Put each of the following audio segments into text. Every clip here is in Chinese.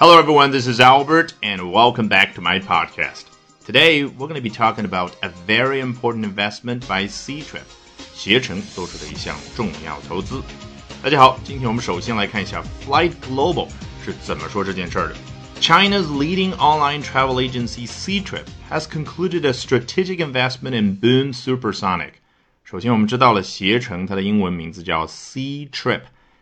Hello, everyone. This is Albert, and welcome back to my podcast. Today, we're going to be talking about a very important investment by Ctrip，携程做出的一项重要投资。大家好，今天我们首先来看一下 Flight Global 是怎么说这件事儿的。China's leading online travel agency Ctrip has concluded a strategic investment in Boom Supersonic。首先，我们知道了携程它的英文名字叫 Ctrip。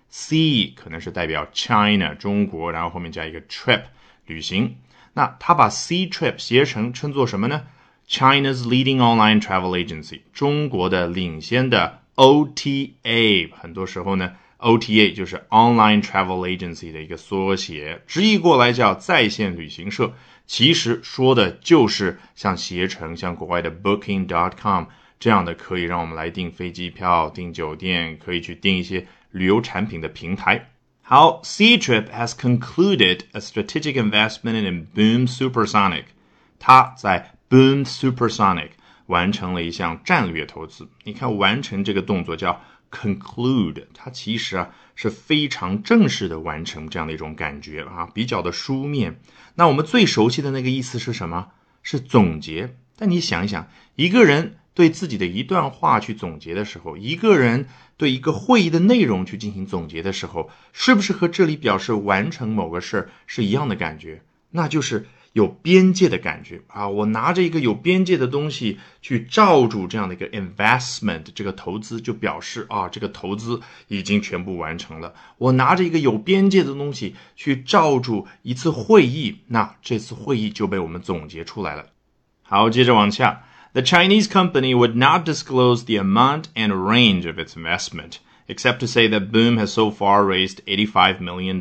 C 可能是代表 China 中国，然后后面加一个 trip 旅行。那他把 C trip 携程称作什么呢？China's leading online travel agency，中国的领先的 OTA。很多时候呢，OTA 就是 online travel agency 的一个缩写，直译过来叫在线旅行社。其实说的就是像携程、像国外的 Booking.com 这样的，可以让我们来订飞机票、订酒店，可以去订一些。旅游产品的平台。好，Ctrip has concluded a strategic investment in Boom Supersonic。它在 Boom Supersonic 完成了一项战略投资。你看，完成这个动作叫 conclude，它其实啊是非常正式的完成这样的一种感觉啊，比较的书面。那我们最熟悉的那个意思是什么？是总结。但你想一想，一个人。对自己的一段话去总结的时候，一个人对一个会议的内容去进行总结的时候，是不是和这里表示完成某个事儿是一样的感觉？那就是有边界的感觉啊！我拿着一个有边界的东西去罩住这样的一个 investment，这个投资就表示啊，这个投资已经全部完成了。我拿着一个有边界的东西去罩住一次会议，那这次会议就被我们总结出来了。好，接着往下。The Chinese company would not disclose the amount and range of its investment, except to say that Boom has so far raised $85 million,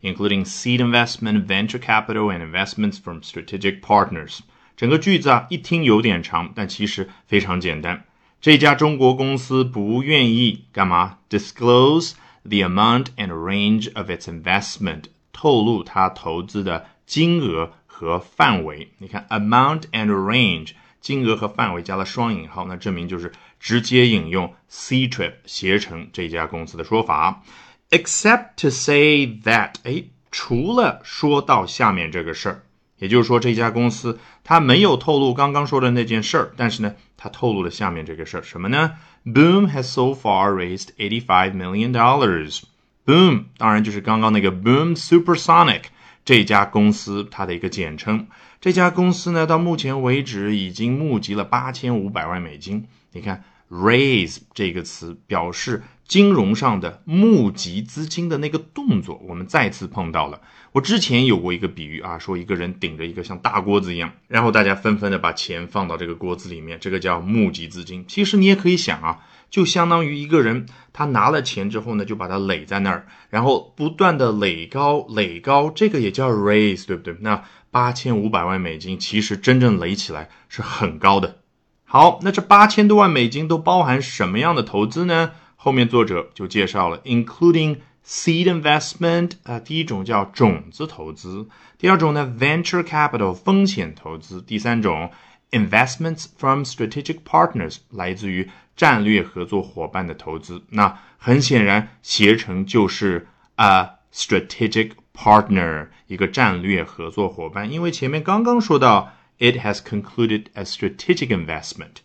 including seed investment, venture capital, and investments from strategic partners. 整个句子啊，一听有点长，但其实非常简单。这家中国公司不愿意干嘛？disclose the amount and range of its investment，透露它投资的金额和范围。你看，amount and range。 金额和范围加了双引号，那证明就是直接引用 Ctrip 携程这家公司的说法。Except to say that，哎，除了说到下面这个事儿，也就是说这家公司它没有透露刚刚说的那件事儿，但是呢，它透露了下面这个事儿，什么呢？Boom has so far raised eighty-five million dollars. Boom，当然就是刚刚那个 Boom Supersonic 这家公司它的一个简称。这家公司呢，到目前为止已经募集了八千五百万美金。你看，raise 这个词表示金融上的募集资金的那个动作，我们再次碰到了。我之前有过一个比喻啊，说一个人顶着一个像大锅子一样，然后大家纷纷的把钱放到这个锅子里面，这个叫募集资金。其实你也可以想啊，就相当于一个人他拿了钱之后呢，就把它垒在那儿，然后不断的垒高垒高，这个也叫 raise，对不对？那八千五百万美金，其实真正垒起来是很高的。好，那这八千多万美金都包含什么样的投资呢？后面作者就介绍了，including seed investment 啊，第一种叫种子投资，第二种呢 venture capital 风险投资，第三种 investments from strategic partners 来自于战略合作伙伴的投资。那很显然，携程就是啊 strategic。partner 一个战略合作伙伴，因为前面刚刚说到，it has concluded a strategic investment。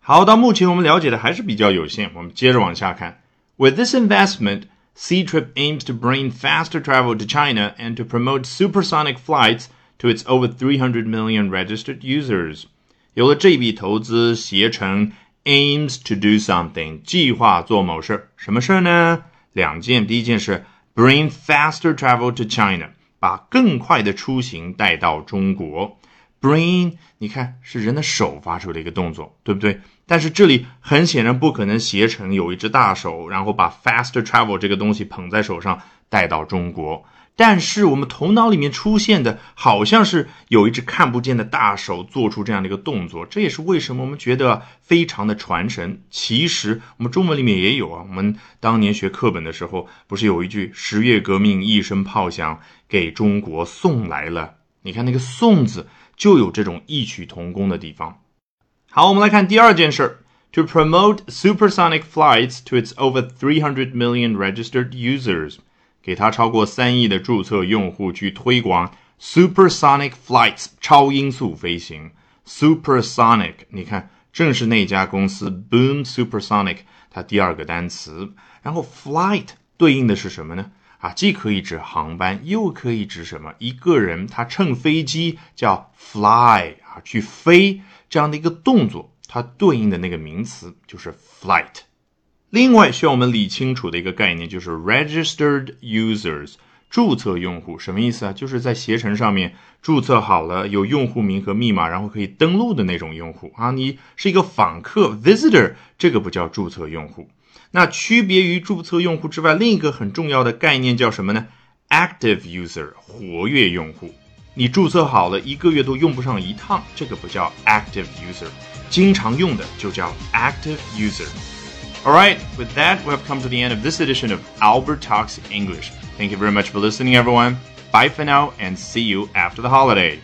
好，到目前我们了解的还是比较有限，我们接着往下看。With this investment, Ctrip aims to bring faster travel to China and to promote supersonic flights to its over 300 million registered users。有了这笔投资，携程 aims to do something，计划做某事，什么事呢？两件，第一件事 Bring faster travel to China，把更快的出行带到中国。Bring，你看是人的手发出的一个动作，对不对？但是这里很显然不可能携程有一只大手，然后把 faster travel 这个东西捧在手上带到中国。但是我们头脑里面出现的好像是有一只看不见的大手做出这样的一个动作，这也是为什么我们觉得非常的传神。其实我们中文里面也有啊，我们当年学课本的时候，不是有一句“十月革命一声炮响，给中国送来了”？你看那个“送”字就有这种异曲同工的地方。好，我们来看第二件事儿：to promote supersonic flights to its over 300 million registered users。给他超过三亿的注册用户去推广 supersonic flights 超音速飞行。supersonic，你看，正是那家公司 Boom Supersonic 它第二个单词。然后 flight 对应的是什么呢？啊，既可以指航班，又可以指什么？一个人他乘飞机叫 fly 啊，去飞这样的一个动作，它对应的那个名词就是 flight。另外需要我们理清楚的一个概念就是 registered users，注册用户什么意思啊？就是在携程上面注册好了，有用户名和密码，然后可以登录的那种用户啊。你是一个访客 visitor，这个不叫注册用户。那区别于注册用户之外，另一个很重要的概念叫什么呢？active user，活跃用户。你注册好了一个月都用不上一趟，这个不叫 active user，经常用的就叫 active user。All right, with that, we have come to the end of this edition of Albert Talks English. Thank you very much for listening, everyone. Bye for now, and see you after the holiday.